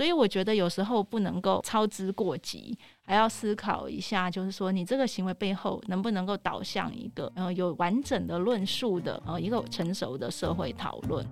所以我觉得有时候不能够操之过急，还要思考一下，就是说你这个行为背后能不能够导向一个呃有完整的论述的呃一个成熟的社会讨论。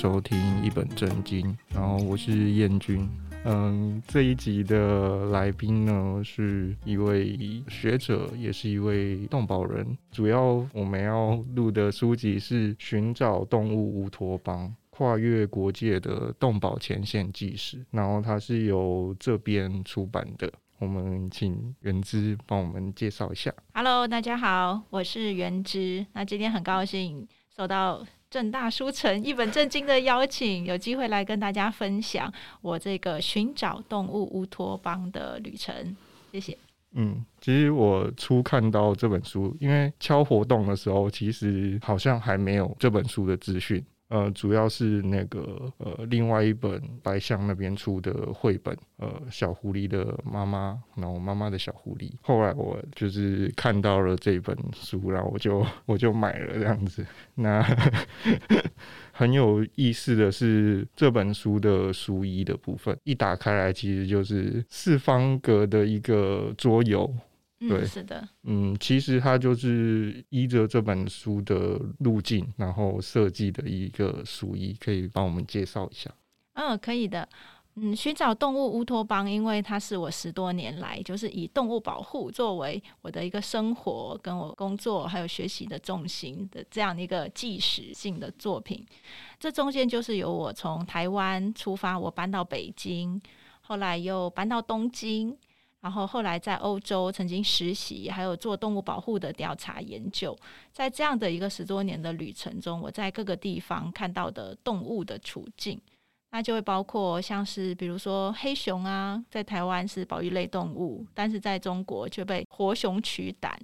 收听一本正经，然后我是燕君。嗯，这一集的来宾呢是一位学者，也是一位动保人。主要我们要录的书籍是《寻找动物乌托邦：跨越国界的动保前线纪实》，然后它是由这边出版的。我们请元之帮我们介绍一下。Hello，大家好，我是元之。那今天很高兴收到。正大书城一本正经的邀请，有机会来跟大家分享我这个寻找动物乌托邦的旅程。谢谢。嗯，其实我初看到这本书，因为敲活动的时候，其实好像还没有这本书的资讯。呃，主要是那个呃，另外一本白象那边出的绘本，呃，小狐狸的妈妈，然后妈妈的小狐狸。后来我就是看到了这本书，然后我就我就买了这样子。那 很有意思的是，这本书的书衣的部分一打开来，其实就是四方格的一个桌游。对，嗯，是的，嗯，其实它就是依着这本书的路径，然后设计的一个书衣，可以帮我们介绍一下？嗯，可以的。嗯，寻找动物乌托邦，因为它是我十多年来就是以动物保护作为我的一个生活、跟我工作还有学习的重心的这样一个纪实性的作品。这中间就是由我从台湾出发，我搬到北京，后来又搬到东京。然后后来在欧洲曾经实习，还有做动物保护的调查研究。在这样的一个十多年的旅程中，我在各个地方看到的动物的处境，那就会包括像是比如说黑熊啊，在台湾是保育类动物，但是在中国却被活熊取胆，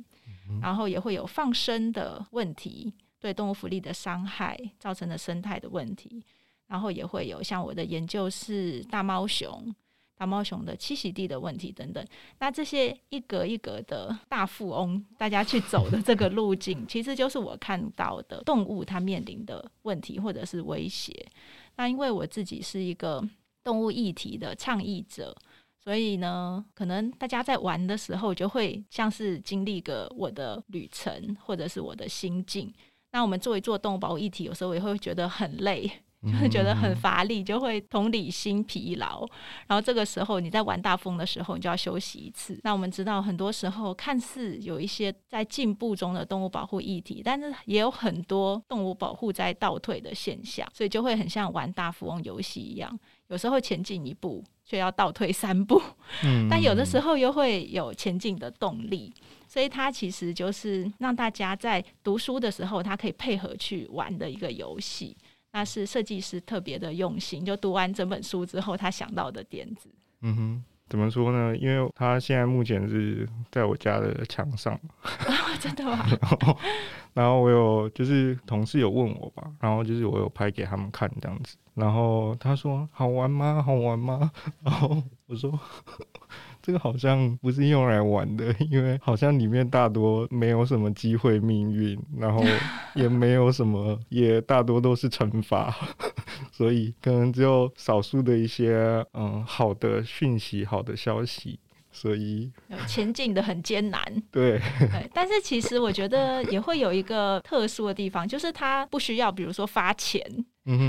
然后也会有放生的问题，对动物福利的伤害造成的生态的问题，然后也会有像我的研究是大猫熊。大猫熊的栖息地的问题等等，那这些一格一格的大富翁，大家去走的这个路径，其实就是我看到的动物它面临的问题或者是威胁。那因为我自己是一个动物议题的倡议者，所以呢，可能大家在玩的时候就会像是经历个我的旅程或者是我的心境。那我们做一做动物保护议题，有时候也会觉得很累。就会觉得很乏力，就会同理心疲劳。然后这个时候你在玩大风的时候，你就要休息一次。那我们知道，很多时候看似有一些在进步中的动物保护议题，但是也有很多动物保护在倒退的现象，所以就会很像玩大富翁游戏一样，有时候前进一步却要倒退三步。但有的时候又会有前进的动力，所以它其实就是让大家在读书的时候，它可以配合去玩的一个游戏。那是设计师特别的用心，就读完整本书之后，他想到的点子。嗯哼，怎么说呢？因为他现在目前是在我家的墙上。真的吗？然后，然后我有就是同事有问我吧，然后就是我有拍给他们看这样子，然后他说好玩吗？好玩吗？然后我说。这个好像不是用来玩的，因为好像里面大多没有什么机会命运，然后也 没有什么，也大多都是惩罚，所以可能只有少数的一些嗯好的讯息、好的消息，所以前进的很艰难。对，对，但是其实我觉得也会有一个特殊的地方，就是它不需要，比如说发钱。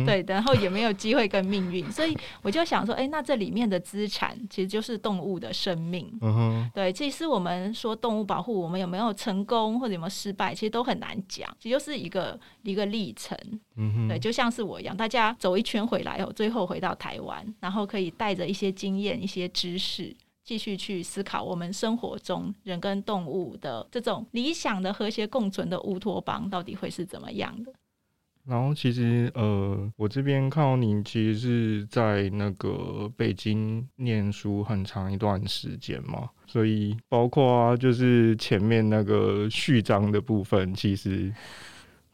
对，然后也没有机会跟命运，所以我就想说，哎，那这里面的资产其实就是动物的生命。嗯哼，对，其实我们说动物保护，我们有没有成功或者有没有失败，其实都很难讲，其实就是一个一个历程。嗯哼，对，就像是我一样，大家走一圈回来后，最后回到台湾，然后可以带着一些经验、一些知识，继续去思考我们生活中人跟动物的这种理想的和谐共存的乌托邦到底会是怎么样的。然后其实呃，我这边看到你其实是在那个北京念书很长一段时间嘛，所以包括啊，就是前面那个序章的部分，其实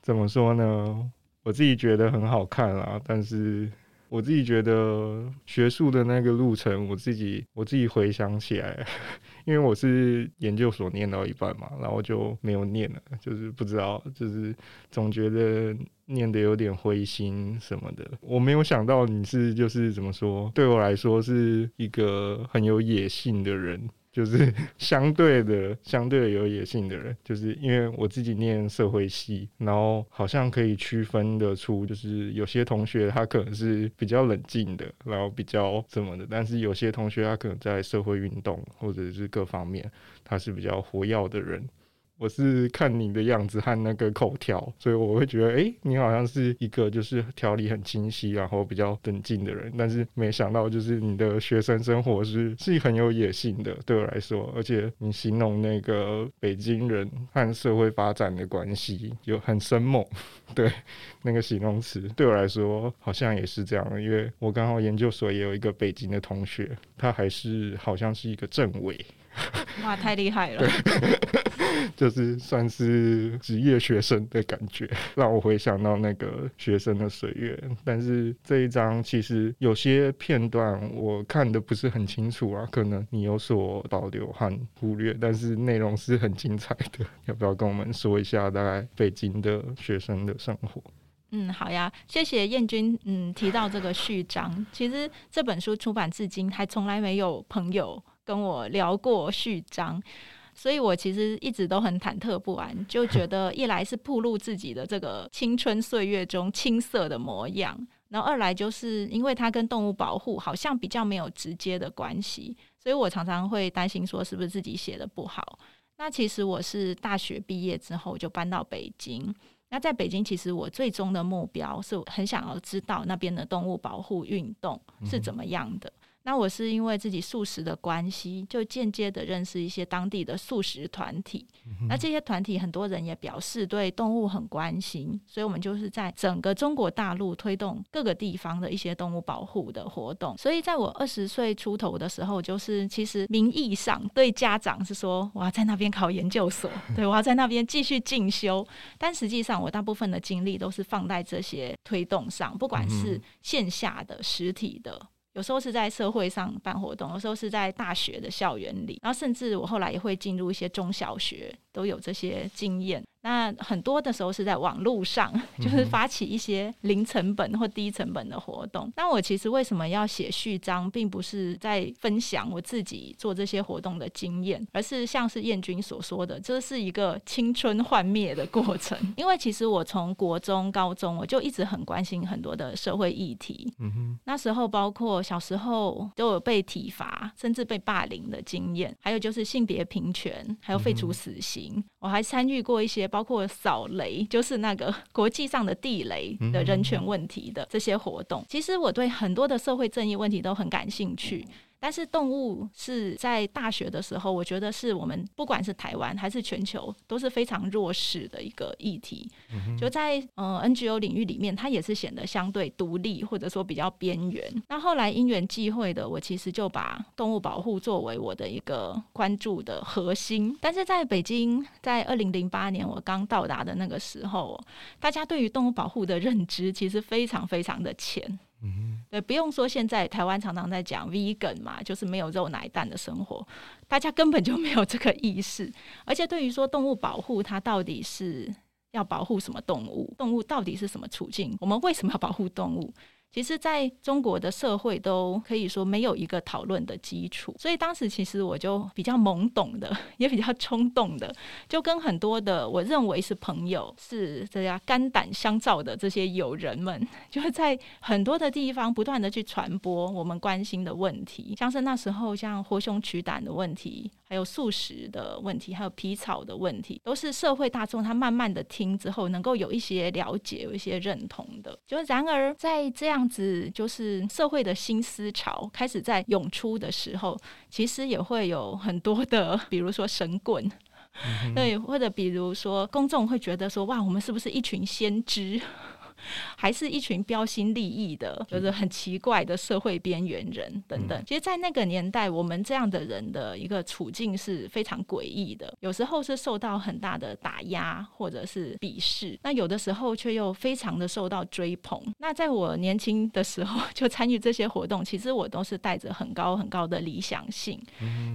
怎么说呢？我自己觉得很好看啊，但是。我自己觉得学术的那个路程，我自己我自己回想起来，因为我是研究所念到一半嘛，然后就没有念了，就是不知道，就是总觉得念的有点灰心什么的。我没有想到你是就是怎么说，对我来说是一个很有野性的人。就是 相对的，相对的有野性的人，就是因为我自己念社会系，然后好像可以区分得出，就是有些同学他可能是比较冷静的，然后比较什么的，但是有些同学他可能在社会运动或者是各方面，他是比较活跃的人。我是看你的样子和那个口条，所以我会觉得，哎、欸，你好像是一个就是条理很清晰，然后比较冷静的人。但是没想到，就是你的学生生活是是很有野性的，对我来说。而且你形容那个北京人和社会发展的关系有很生猛，对那个形容词，对我来说好像也是这样。因为我刚好研究所也有一个北京的同学，他还是好像是一个政委。哇，太厉害了！就是算是职业学生的感觉，让我回想到那个学生的岁月。但是这一章其实有些片段我看的不是很清楚啊，可能你有所保留和忽略，但是内容是很精彩的。要不要跟我们说一下大概北京的学生的生活？嗯，好呀，谢谢燕君。嗯，提到这个序章，其实这本书出版至今还从来没有朋友跟我聊过序章。所以我其实一直都很忐忑不安，就觉得一来是暴露自己的这个青春岁月中青涩的模样，然后二来就是因为它跟动物保护好像比较没有直接的关系，所以我常常会担心说是不是自己写的不好。那其实我是大学毕业之后就搬到北京，那在北京其实我最终的目标是很想要知道那边的动物保护运动是怎么样的。那我是因为自己素食的关系，就间接的认识一些当地的素食团体。那这些团体很多人也表示对动物很关心，所以我们就是在整个中国大陆推动各个地方的一些动物保护的活动。所以在我二十岁出头的时候，就是其实名义上对家长是说我要在那边考研究所，对，我要在那边继续进修，但实际上我大部分的精力都是放在这些推动上，不管是线下的、实体的。有时候是在社会上办活动，有时候是在大学的校园里，然后甚至我后来也会进入一些中小学，都有这些经验。那很多的时候是在网络上，就是发起一些零成本或低成本的活动。嗯、那我其实为什么要写序章，并不是在分享我自己做这些活动的经验，而是像是燕君所说的，这是一个青春幻灭的过程。因为其实我从国中、高中我就一直很关心很多的社会议题。嗯哼，那时候包括小时候都有被体罚，甚至被霸凌的经验，还有就是性别平权，还有废除死刑。嗯、我还参与过一些。包括扫雷，就是那个 国际上的地雷的人权问题的这些活动。其实我对很多的社会正义问题都很感兴趣。但是动物是在大学的时候，我觉得是我们不管是台湾还是全球都是非常弱势的一个议题。嗯、就在呃 NGO 领域里面，它也是显得相对独立或者说比较边缘。那后来因缘际会的，我其实就把动物保护作为我的一个关注的核心。但是在北京，在二零零八年我刚到达的那个时候，大家对于动物保护的认知其实非常非常的浅。嗯，对，不用说，现在台湾常常在讲 vegan 嘛，就是没有肉奶蛋的生活，大家根本就没有这个意识。而且对于说动物保护，它到底是要保护什么动物？动物到底是什么处境？我们为什么要保护动物？其实，在中国的社会都可以说没有一个讨论的基础，所以当时其实我就比较懵懂的，也比较冲动的，就跟很多的我认为是朋友，是这样肝胆相照的这些友人们，就是在很多的地方不断的去传播我们关心的问题，像是那时候像活熊取胆的问题。还有素食的问题，还有皮草的问题，都是社会大众他慢慢的听之后，能够有一些了解，有一些认同的。就然而在这样子，就是社会的新思潮开始在涌出的时候，其实也会有很多的，比如说神棍，嗯、对，或者比如说公众会觉得说，哇，我们是不是一群先知？还是一群标新立异的，就是很奇怪的社会边缘人等等。其实，在那个年代，我们这样的人的一个处境是非常诡异的，有时候是受到很大的打压或者是鄙视，那有的时候却又非常的受到追捧。那在我年轻的时候 就参与这些活动，其实我都是带着很高很高的理想性，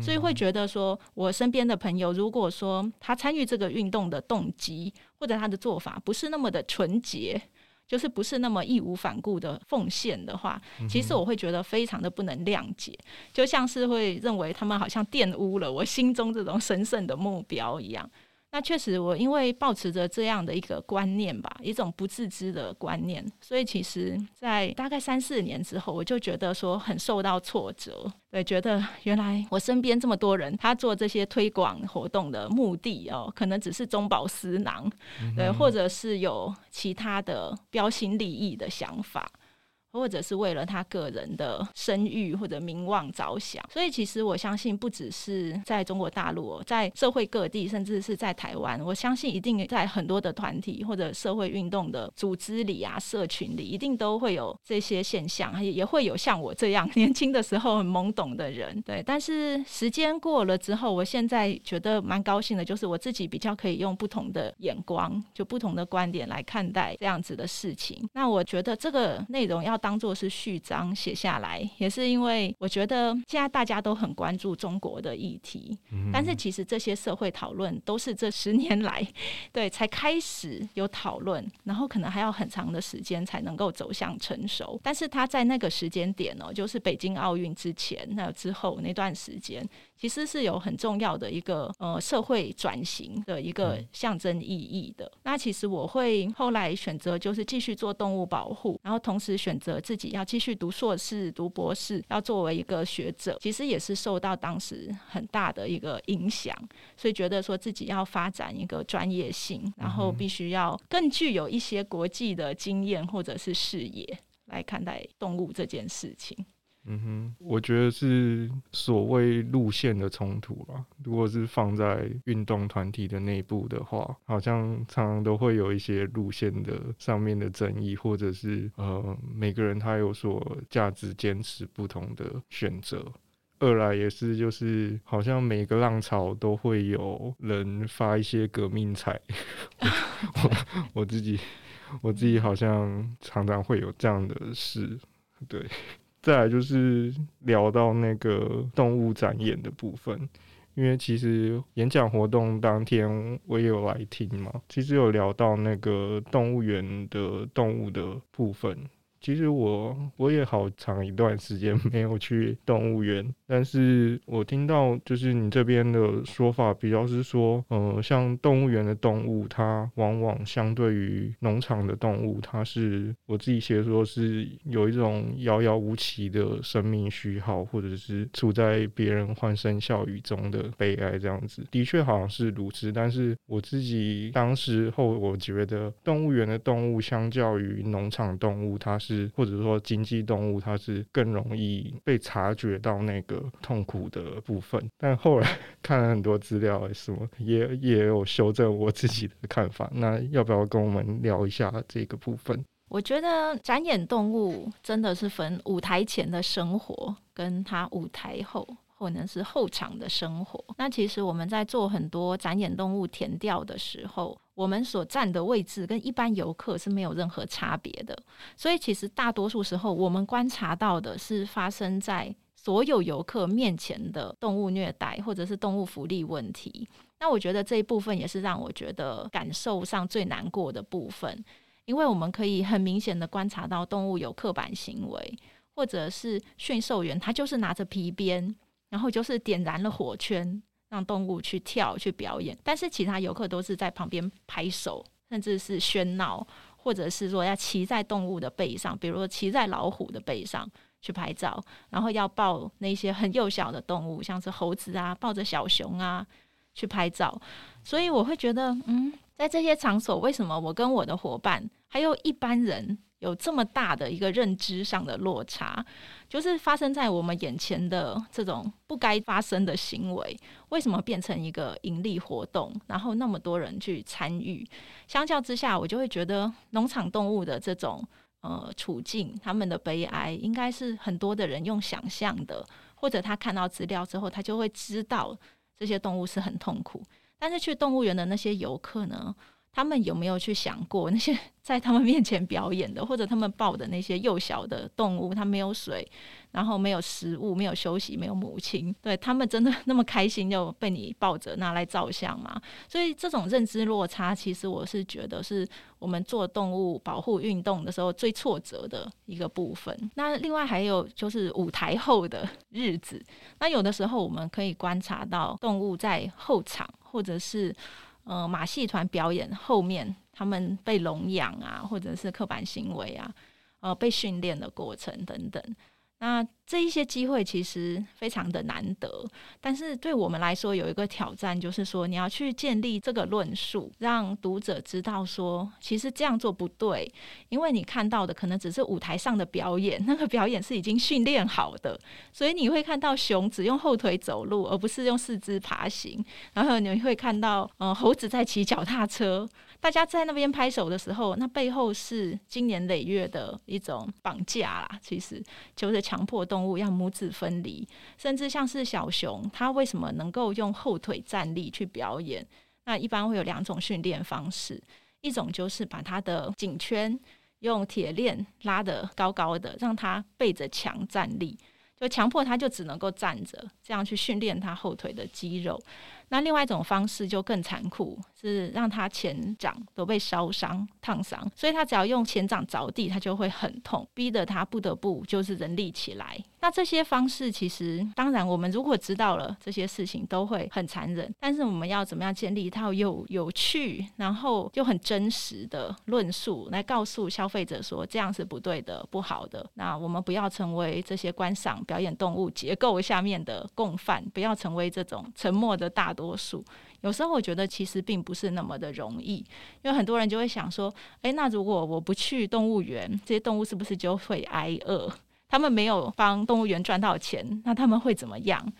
所以会觉得说，我身边的朋友如果说他参与这个运动的动机或者他的做法不是那么的纯洁。就是不是那么义无反顾的奉献的话，其实我会觉得非常的不能谅解，就像是会认为他们好像玷污了我心中这种神圣的目标一样。那确实，我因为抱持着这样的一个观念吧，一种不自知的观念，所以其实，在大概三四年之后，我就觉得说很受到挫折，对，觉得原来我身边这么多人，他做这些推广活动的目的哦，可能只是中饱私囊，对，或者是有其他的标新立异的想法。或者是为了他个人的声誉或者名望着想，所以其实我相信，不只是在中国大陆，在社会各地，甚至是在台湾，我相信一定在很多的团体或者社会运动的组织里啊、社群里，一定都会有这些现象，也也会有像我这样 年轻的时候很懵懂的人。对，但是时间过了之后，我现在觉得蛮高兴的，就是我自己比较可以用不同的眼光，就不同的观点来看待这样子的事情。那我觉得这个内容要。当做是序章写下来，也是因为我觉得现在大家都很关注中国的议题，嗯、但是其实这些社会讨论都是这十年来对才开始有讨论，然后可能还要很长的时间才能够走向成熟。但是他在那个时间点哦，就是北京奥运之前还有之后那段时间。其实是有很重要的一个呃社会转型的一个象征意义的。那其实我会后来选择就是继续做动物保护，然后同时选择自己要继续读硕士、读博士，要作为一个学者，其实也是受到当时很大的一个影响，所以觉得说自己要发展一个专业性，然后必须要更具有一些国际的经验或者是视野来看待动物这件事情。嗯哼，我觉得是所谓路线的冲突啦。如果是放在运动团体的内部的话，好像常常都会有一些路线的上面的争议，或者是呃每个人他有所价值坚持不同的选择。二来也是就是好像每个浪潮都会有人发一些革命财，我我自己我自己好像常常会有这样的事，对。再来就是聊到那个动物展演的部分，因为其实演讲活动当天我也有来听嘛，其实有聊到那个动物园的动物的部分。其实我我也好长一段时间没有去动物园，但是我听到就是你这边的说法比较是说，呃，像动物园的动物，它往往相对于农场的动物，它是我自己写说是有一种遥遥无期的生命虚耗，或者是处在别人欢声笑语中的悲哀这样子。的确好像是如此，但是我自己当时候我觉得动物园的动物相较于农场动物，它是。或者说经济动物，它是更容易被察觉到那个痛苦的部分。但后来看了很多资料，什么也也有修正我自己的看法。那要不要跟我们聊一下这个部分？我觉得展演动物真的是分舞台前的生活，跟它舞台后。或者是后场的生活。那其实我们在做很多展演动物填调的时候，我们所站的位置跟一般游客是没有任何差别的。所以其实大多数时候，我们观察到的是发生在所有游客面前的动物虐待或者是动物福利问题。那我觉得这一部分也是让我觉得感受上最难过的部分，因为我们可以很明显的观察到动物有刻板行为，或者是驯兽员他就是拿着皮鞭。然后就是点燃了火圈，让动物去跳去表演，但是其他游客都是在旁边拍手，甚至是喧闹，或者是说要骑在动物的背上，比如说骑在老虎的背上去拍照，然后要抱那些很幼小的动物，像是猴子啊，抱着小熊啊去拍照。所以我会觉得，嗯，在这些场所，为什么我跟我的伙伴还有一般人有这么大的一个认知上的落差，就是发生在我们眼前的这种不该发生的行为，为什么变成一个盈利活动，然后那么多人去参与？相较之下，我就会觉得农场动物的这种呃处境，他们的悲哀，应该是很多的人用想象的，或者他看到资料之后，他就会知道这些动物是很痛苦。但是去动物园的那些游客呢？他们有没有去想过 那些在他们面前表演的，或者他们抱的那些幼小的动物？他没有水，然后没有食物，没有休息，没有母亲，对他们真的那么开心就被你抱着拿来照相吗？所以这种认知落差，其实我是觉得是我们做动物保护运动的时候最挫折的一个部分。那另外还有就是舞台后的日子，那有的时候我们可以观察到动物在后场，或者是。呃，马戏团表演后面，他们被笼养啊，或者是刻板行为啊，呃，被训练的过程等等。那这一些机会其实非常的难得，但是对我们来说有一个挑战，就是说你要去建立这个论述，让读者知道说，其实这样做不对，因为你看到的可能只是舞台上的表演，那个表演是已经训练好的，所以你会看到熊只用后腿走路，而不是用四肢爬行，然后你会看到呃猴子在骑脚踏车。大家在那边拍手的时候，那背后是经年累月的一种绑架啦。其实就是强迫动物要母子分离，甚至像是小熊，它为什么能够用后腿站立去表演？那一般会有两种训练方式，一种就是把它的颈圈用铁链拉得高高的，让它背着墙站立，就强迫它就只能够站着，这样去训练它后腿的肌肉。那另外一种方式就更残酷，是让他前掌都被烧伤、烫伤，所以他只要用前掌着地，他就会很痛，逼得他不得不就是人立起来。那这些方式其实，当然我们如果知道了这些事情都会很残忍，但是我们要怎么样建立一套有有趣，然后又很真实的论述，来告诉消费者说这样是不对的、不好的。那我们不要成为这些观赏表演动物结构下面的共犯，不要成为这种沉默的大多数。有时候我觉得其实并不是那么的容易，因为很多人就会想说：诶，那如果我不去动物园，这些动物是不是就会挨饿？他们没有帮动物园赚到钱，那他们会怎么样？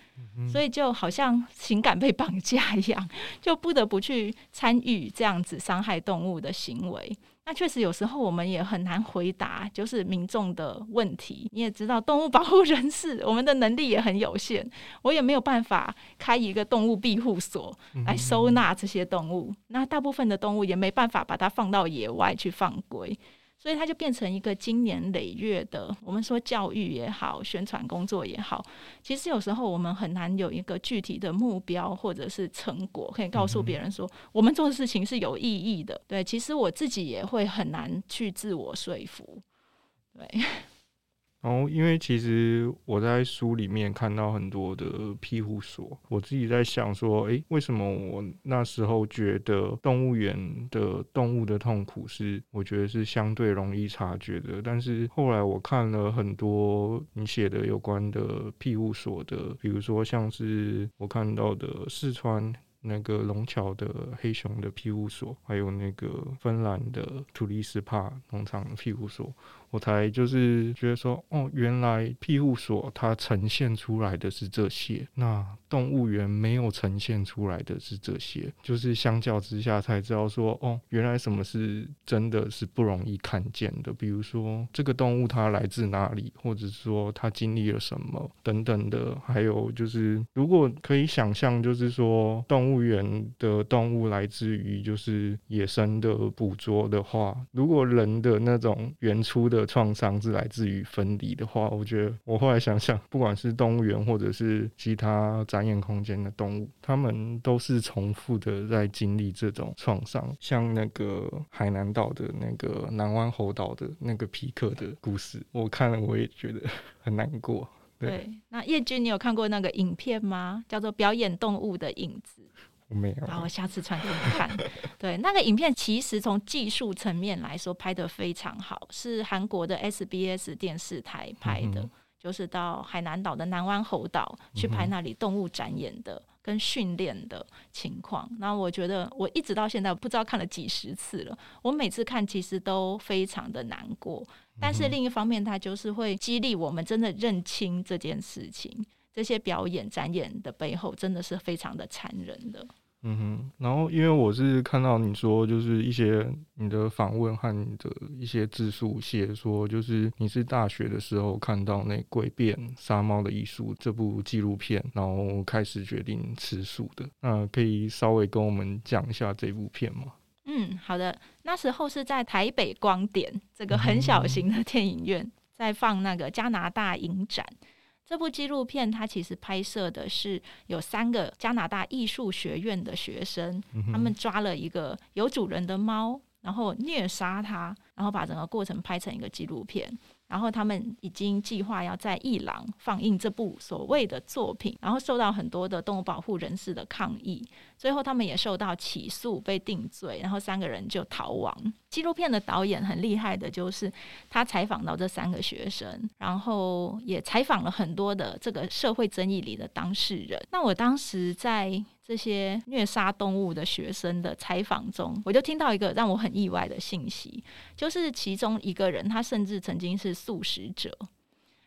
所以就好像情感被绑架一样，就不得不去参与这样子伤害动物的行为。那确实有时候我们也很难回答，就是民众的问题。你也知道，动物保护人士，我们的能力也很有限，我也没有办法开一个动物庇护所来收纳这些动物。那大部分的动物也没办法把它放到野外去放归。所以它就变成一个经年累月的，我们说教育也好，宣传工作也好，其实有时候我们很难有一个具体的目标或者是成果，可以告诉别人说我们做的事情是有意义的。对，其实我自己也会很难去自我说服。对。然后，因为其实我在书里面看到很多的庇护所，我自己在想说，诶，为什么我那时候觉得动物园的动物的痛苦是，我觉得是相对容易察觉的。但是后来我看了很多你写的有关的庇护所的，比如说像是我看到的四川那个龙桥的黑熊的庇护所，还有那个芬兰的图里斯帕农场的庇护所。我才就是觉得说，哦，原来庇护所它呈现出来的是这些，那动物园没有呈现出来的是这些，就是相较之下才知道说，哦，原来什么是真的是不容易看见的，比如说这个动物它来自哪里，或者说它经历了什么等等的，还有就是如果可以想象，就是说动物园的动物来自于就是野生的捕捉的话，如果人的那种原初的。创伤是来自于分离的话，我觉得我后来想想，不管是动物园或者是其他展演空间的动物，他们都是重复的在经历这种创伤。像那个海南岛的那个南湾猴岛的那个皮克的故事，我看了我也觉得很难过。对，对，那叶君，你有看过那个影片吗？叫做《表演动物的影子》。我没有，然后我下次传给你看。对，那个影片其实从技术层面来说拍的非常好，是韩国的 SBS 电视台拍的。就是到海南岛的南湾猴岛去拍那里动物展演的跟训练的情况。那我觉得我一直到现在不知道看了几十次了，我每次看其实都非常的难过。但是另一方面，它就是会激励我们真的认清这件事情，这些表演展演的背后真的是非常的残忍的。嗯哼，然后因为我是看到你说，就是一些你的访问和你的一些自述写说，就是你是大学的时候看到那《诡辩杀猫的艺术》这部纪录片，然后开始决定吃素的。那可以稍微跟我们讲一下这部片吗？嗯，好的。那时候是在台北光点这个很小型的电影院，在放那个加拿大影展。这部纪录片，它其实拍摄的是有三个加拿大艺术学院的学生，他们抓了一个有主人的猫，然后虐杀它，然后把整个过程拍成一个纪录片。然后他们已经计划要在伊朗放映这部所谓的作品，然后受到很多的动物保护人士的抗议，最后他们也受到起诉被定罪，然后三个人就逃亡。纪录片的导演很厉害的，就是他采访到这三个学生，然后也采访了很多的这个社会争议里的当事人。那我当时在这些虐杀动物的学生的采访中，我就听到一个让我很意外的信息，就是其中一个人，他甚至曾经是素食者，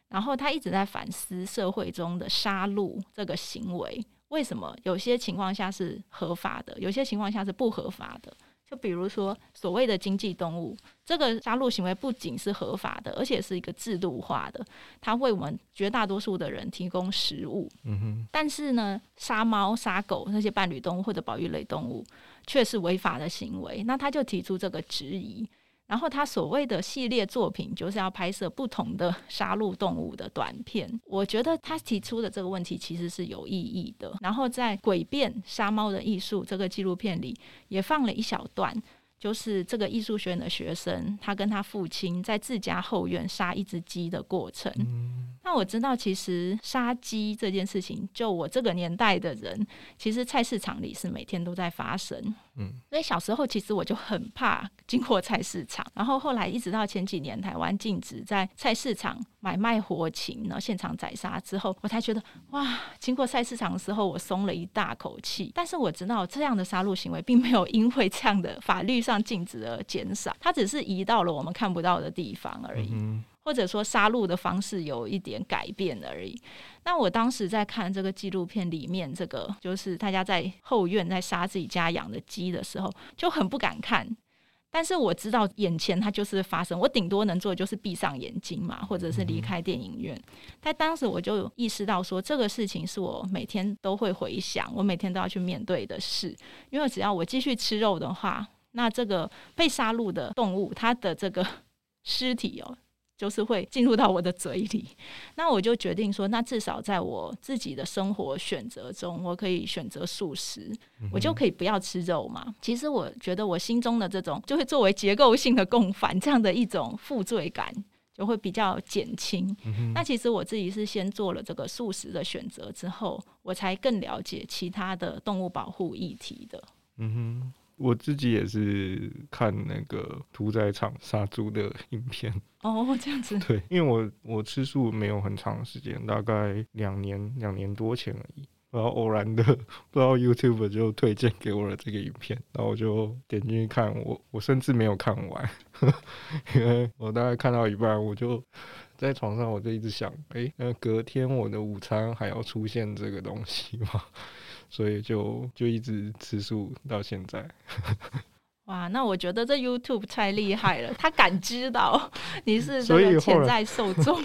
然后他一直在反思社会中的杀戮这个行为，为什么有些情况下是合法的，有些情况下是不合法的。就比如说，所谓的经济动物，这个杀戮行为不仅是合法的，而且是一个制度化的，它为我们绝大多数的人提供食物。嗯哼。但是呢，杀猫、杀狗那些伴侣动物或者保育类动物，却是违法的行为。那他就提出这个质疑。然后他所谓的系列作品就是要拍摄不同的杀戮动物的短片。我觉得他提出的这个问题其实是有意义的。然后在《诡辩杀猫的艺术》这个纪录片里也放了一小段，就是这个艺术学院的学生他跟他父亲在自家后院杀一只鸡的过程。那我知道，其实杀鸡这件事情，就我这个年代的人，其实菜市场里是每天都在发生。嗯，所以小时候其实我就很怕经过菜市场，然后后来一直到前几年台湾禁止在菜市场买卖活禽，然后现场宰杀之后，我才觉得哇，经过菜市场的时候我松了一大口气。但是我知道这样的杀戮行为并没有因为这样的法律上禁止而减少，它只是移到了我们看不到的地方而已。嗯或者说杀戮的方式有一点改变而已。那我当时在看这个纪录片里面，这个就是大家在后院在杀自己家养的鸡的时候，就很不敢看。但是我知道眼前它就是发生，我顶多能做的就是闭上眼睛嘛，或者是离开电影院。但当时我就意识到说，这个事情是我每天都会回想，我每天都要去面对的事。因为只要我继续吃肉的话，那这个被杀戮的动物，它的这个 尸体哦。就是会进入到我的嘴里，那我就决定说，那至少在我自己的生活选择中，我可以选择素食，我就可以不要吃肉嘛。其实我觉得我心中的这种，就会作为结构性的共犯这样的一种负罪感，就会比较减轻。那其实我自己是先做了这个素食的选择之后，我才更了解其他的动物保护议题的。嗯哼。我自己也是看那个屠宰场杀猪的影片哦，这样子。对，因为我我吃素没有很长时间，大概两年两年多前而已。然后偶然的 不知道 YouTube 就推荐给我了这个影片，然后我就点进去看。我我甚至没有看完，因为我大概看到一半，我就在床上，我就一直想，哎、欸，那隔天我的午餐还要出现这个东西吗？所以就就一直吃素到现在。哇，那我觉得这 YouTube 太厉害了，他感知到你是这个潜在受众。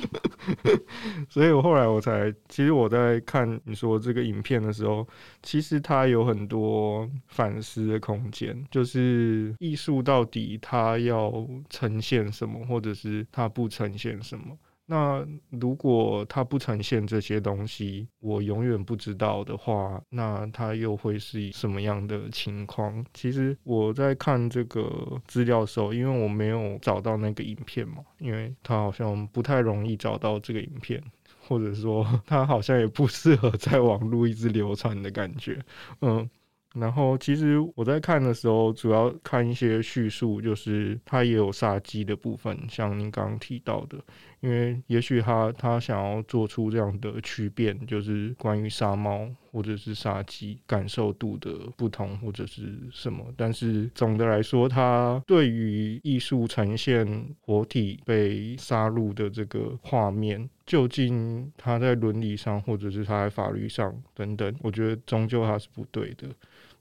所以我后来我才，其实我在看你说这个影片的时候，其实它有很多反思的空间，就是艺术到底它要呈现什么，或者是它不呈现什么。那如果它不呈现这些东西，我永远不知道的话，那它又会是什么样的情况？其实我在看这个资料的时候，因为我没有找到那个影片嘛，因为它好像不太容易找到这个影片，或者说 它好像也不适合在网络一直流传的感觉，嗯。然后，其实我在看的时候，主要看一些叙述，就是它也有杀鸡的部分，像您刚刚提到的，因为也许他他想要做出这样的区别，就是关于杀猫或者是杀鸡感受度的不同或者是什么。但是总的来说，他对于艺术呈现活体被杀戮的这个画面，究竟他在伦理上或者是他在法律上等等，我觉得终究他是不对的。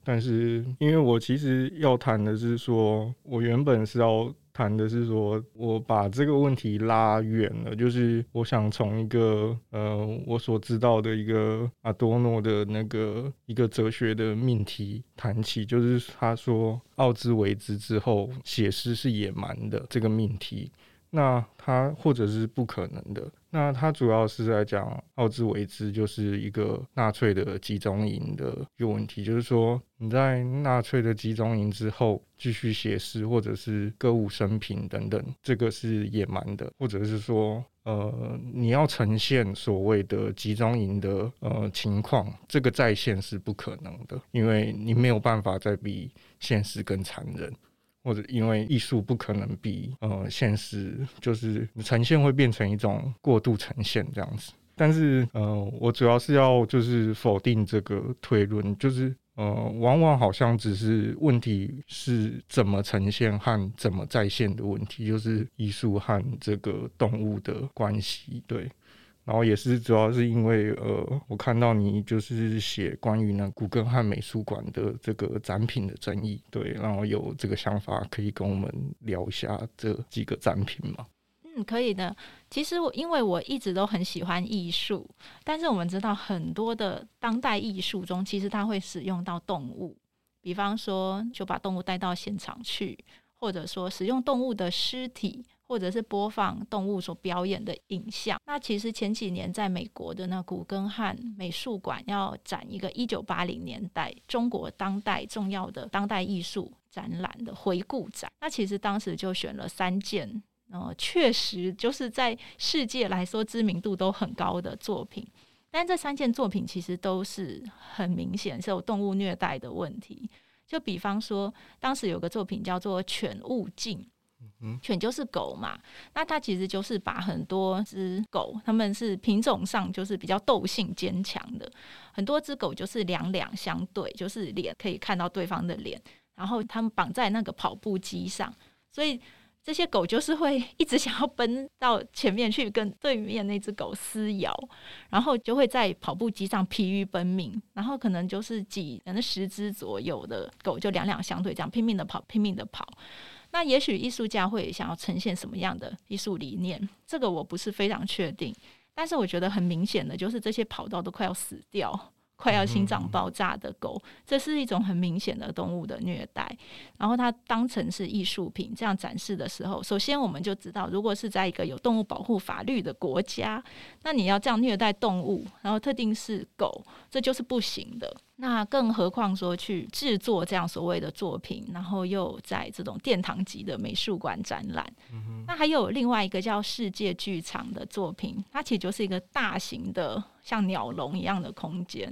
但是因为我其实要谈的是说，我原本是要。谈的是说，我把这个问题拉远了，就是我想从一个呃，我所知道的一个阿多诺的那个一个哲学的命题谈起，就是他说奥兹维兹之后写诗是野蛮的这个命题。那他或者是不可能的。那他主要是在讲奥兹维兹就是一个纳粹的集中营的一个问题，就是说你在纳粹的集中营之后继续写诗或者是歌舞升平等等，这个是野蛮的，或者是说呃你要呈现所谓的集中营的呃情况，这个再现是不可能的，因为你没有办法再比现实更残忍。或者因为艺术不可能比呃现实，就是呈现会变成一种过度呈现这样子。但是呃，我主要是要就是否定这个推论，就是呃，往往好像只是问题是怎么呈现和怎么再现的问题，就是艺术和这个动物的关系，对。然后也是主要是因为呃，我看到你就是写关于呢古根汉美术馆的这个展品的争议，对，然后有这个想法可以跟我们聊一下这几个展品吗？嗯，可以的。其实我因为我一直都很喜欢艺术，但是我们知道很多的当代艺术中，其实它会使用到动物，比方说就把动物带到现场去，或者说使用动物的尸体。或者是播放动物所表演的影像。那其实前几年在美国的那古根汉美术馆要展一个一九八零年代中国当代重要的当代艺术展览的回顾展。那其实当时就选了三件，呃，确实就是在世界来说知名度都很高的作品。但这三件作品其实都是很明显是有动物虐待的问题。就比方说，当时有个作品叫做《犬勿》。犬就是狗嘛，那它其实就是把很多只狗，它们是品种上就是比较斗性坚强的，很多只狗就是两两相对，就是脸可以看到对方的脸，然后它们绑在那个跑步机上，所以这些狗就是会一直想要奔到前面去跟对面那只狗撕咬，然后就会在跑步机上疲于奔命，然后可能就是几可能十只左右的狗就两两相对这样拼命的跑，拼命的跑。那也许艺术家会想要呈现什么样的艺术理念？这个我不是非常确定，但是我觉得很明显的就是这些跑道都快要死掉。快要心脏爆炸的狗，这是一种很明显的动物的虐待。然后它当成是艺术品这样展示的时候，首先我们就知道，如果是在一个有动物保护法律的国家，那你要这样虐待动物，然后特定是狗，这就是不行的。那更何况说去制作这样所谓的作品，然后又在这种殿堂级的美术馆展览。那还有另外一个叫世界剧场的作品，它其实就是一个大型的像鸟笼一样的空间，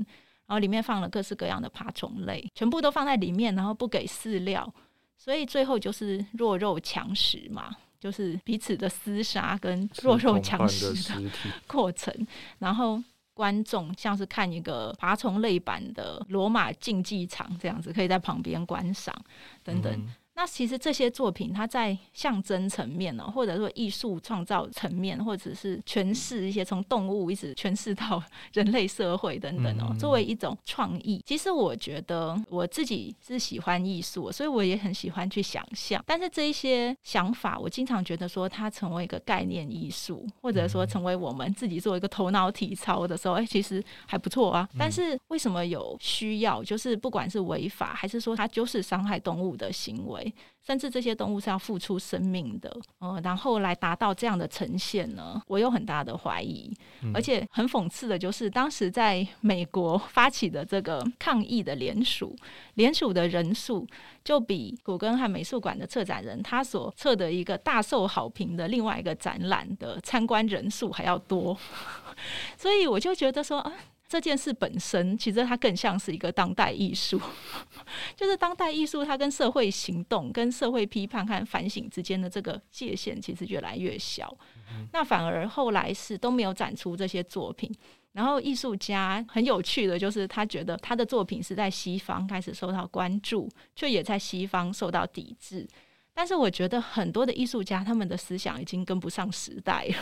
然后里面放了各式各样的爬虫类，全部都放在里面，然后不给饲料，所以最后就是弱肉强食嘛，就是彼此的厮杀跟弱肉强食的 过程。然后观众像是看一个爬虫类版的罗马竞技场这样子，可以在旁边观赏等等。那其实这些作品，它在象征层面呢，或者说艺术创造层面，或者是诠释一些从动物一直诠释到 人类社会等等哦，作为一种创意。其实我觉得我自己是喜欢艺术，所以我也很喜欢去想象。但是这一些想法，我经常觉得说它成为一个概念艺术，或者说成为我们自己做一个头脑体操的时候，哎，其实还不错啊。但是为什么有需要？就是不管是违法，还是说它就是伤害动物的行为？甚至这些动物是要付出生命的，呃，然后来达到这样的呈现呢？我有很大的怀疑，而且很讽刺的就是，当时在美国发起的这个抗议的联署，联署的人数就比古根汉美术馆的策展人他所策的一个大受好评的另外一个展览的参观人数还要多，所以我就觉得说啊。这件事本身，其实它更像是一个当代艺术，就是当代艺术它跟社会行动、跟社会批判和反省之间的这个界限，其实越来越小。嗯、那反而后来是都没有展出这些作品。然后艺术家很有趣的就是，他觉得他的作品是在西方开始受到关注，却也在西方受到抵制。但是我觉得很多的艺术家他们的思想已经跟不上时代了。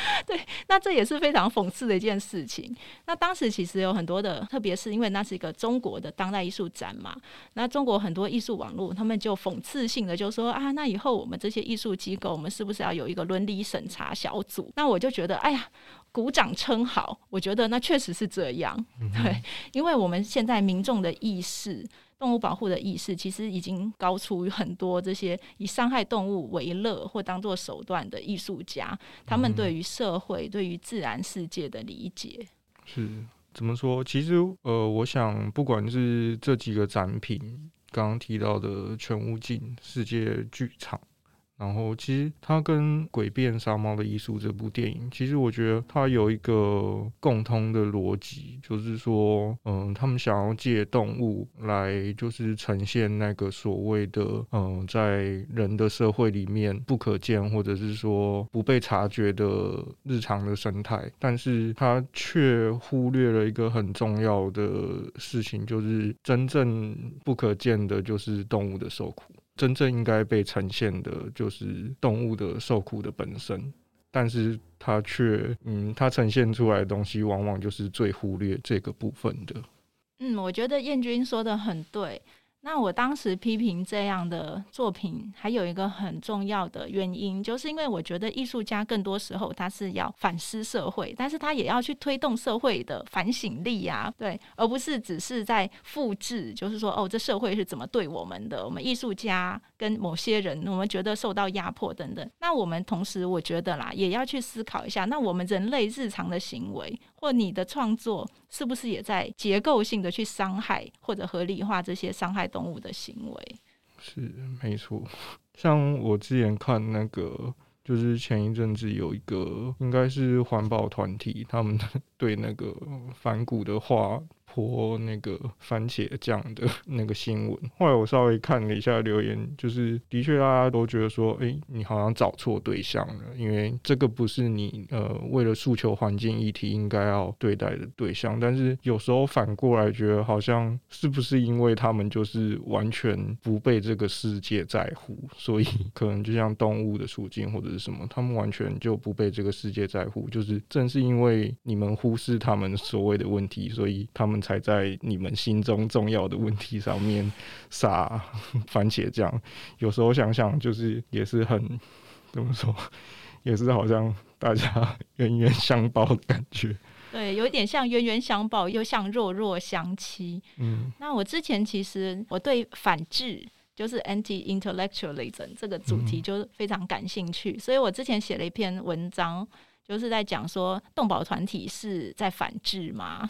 对，那这也是非常讽刺的一件事情。那当时其实有很多的，特别是因为那是一个中国的当代艺术展嘛，那中国很多艺术网络他们就讽刺性的就说啊，那以后我们这些艺术机构，我们是不是要有一个伦理审查小组？那我就觉得，哎呀。鼓掌称好，我觉得那确实是这样，对，因为我们现在民众的意识，动物保护的意识，其实已经高出于很多这些以伤害动物为乐或当做手段的艺术家，他们对于社会、对于自然世界的理解是怎么说？其实，呃，我想，不管是这几个展品，刚刚提到的全屋镜世界剧场。然后，其实它跟《诡辩杀猫的艺术》这部电影，其实我觉得它有一个共通的逻辑，就是说，嗯，他们想要借动物来，就是呈现那个所谓的，嗯，在人的社会里面不可见或者是说不被察觉的日常的生态，但是它却忽略了一个很重要的事情，就是真正不可见的，就是动物的受苦。真正应该被呈现的，就是动物的受苦的本身，但是它却，嗯，它呈现出来的东西，往往就是最忽略这个部分的。嗯，我觉得燕君说的很对。那我当时批评这样的作品，还有一个很重要的原因，就是因为我觉得艺术家更多时候他是要反思社会，但是他也要去推动社会的反省力呀，对，而不是只是在复制，就是说哦，这社会是怎么对我们的？我们艺术家跟某些人，我们觉得受到压迫等等。那我们同时，我觉得啦，也要去思考一下，那我们人类日常的行为。或你的创作是不是也在结构性的去伤害或者合理化这些伤害动物的行为？是没错。像我之前看那个，就是前一阵子有一个应该是环保团体，他们对那个反骨的话。泼那个番茄酱的 那个新闻，后来我稍微看了一下留言，就是的确大家都觉得说，哎、你好像找错对象了，因为这个不是你呃为了诉求环境议题应该要对待的对象。但是有时候反过来觉得，好像是不是因为他们就是完全不被这个世界在乎，所以可能就像动物的处境或者是什么，他们完全就不被这个世界在乎。就是正是因为你们忽视他们所谓的问题，所以他们。才在你们心中重要的问题上面撒 番茄酱，有时候想想就是也是很怎么说，也是好像大家 冤冤相报的感觉。对，有一点像冤冤相报，又像弱弱相欺。嗯，那我之前其实我对反智，就是 anti-intellectualism 这个主题就非常感兴趣，嗯、所以我之前写了一篇文章。就是在讲说，动保团体是在反制吗？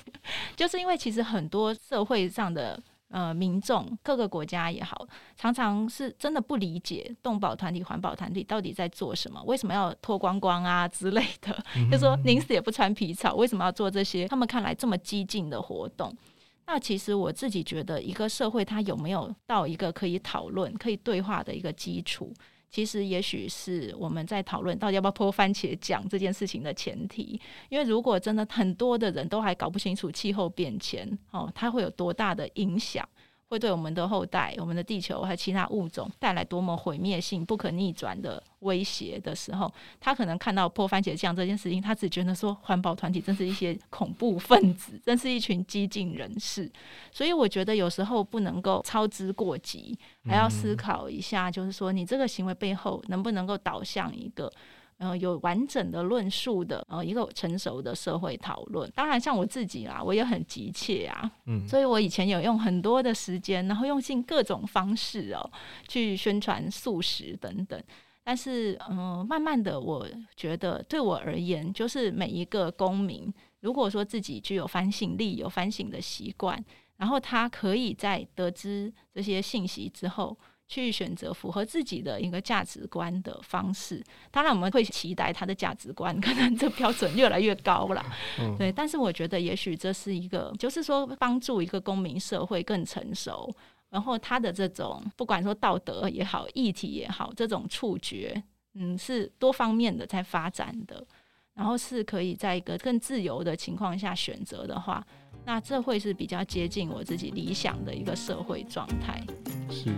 就是因为其实很多社会上的呃民众，各个国家也好，常常是真的不理解动保团体、环保团体到底在做什么，为什么要脱光光啊之类的？嗯、就说宁死也不穿皮草，为什么要做这些？他们看来这么激进的活动，那其实我自己觉得，一个社会它有没有到一个可以讨论、可以对话的一个基础？其实，也许是我们在讨论到底要不要泼番茄酱这件事情的前提。因为如果真的很多的人都还搞不清楚气候变迁，哦，它会有多大的影响。会对我们的后代、我们的地球还有其他物种带来多么毁灭性、不可逆转的威胁的时候，他可能看到泼番茄酱这件事情，他只觉得说环保团体真是一些恐怖分子，真是一群激进人士。所以我觉得有时候不能够操之过急，还要思考一下，就是说你这个行为背后能不能够导向一个。呃，有完整的论述的，呃，一个成熟的社会讨论。当然，像我自己啦，我也很急切啊，嗯，所以我以前有用很多的时间，然后用尽各种方式哦，去宣传素食等等。但是，嗯、呃，慢慢的，我觉得对我而言，就是每一个公民，如果说自己具有反省力、有反省的习惯，然后他可以在得知这些信息之后，去选择符合自己的一个价值观的方式。当然，我们会期待他的价值观可能这标准越来越高了。嗯、对，但是我觉得也许这是一个，就是说帮助一个公民社会更成熟，然后他的这种不管说道德也好、议题也好，这种触觉，嗯，是多方面的在发展的。然后是可以在一个更自由的情况下选择的话，那这会是比较接近我自己理想的一个社会状态。是。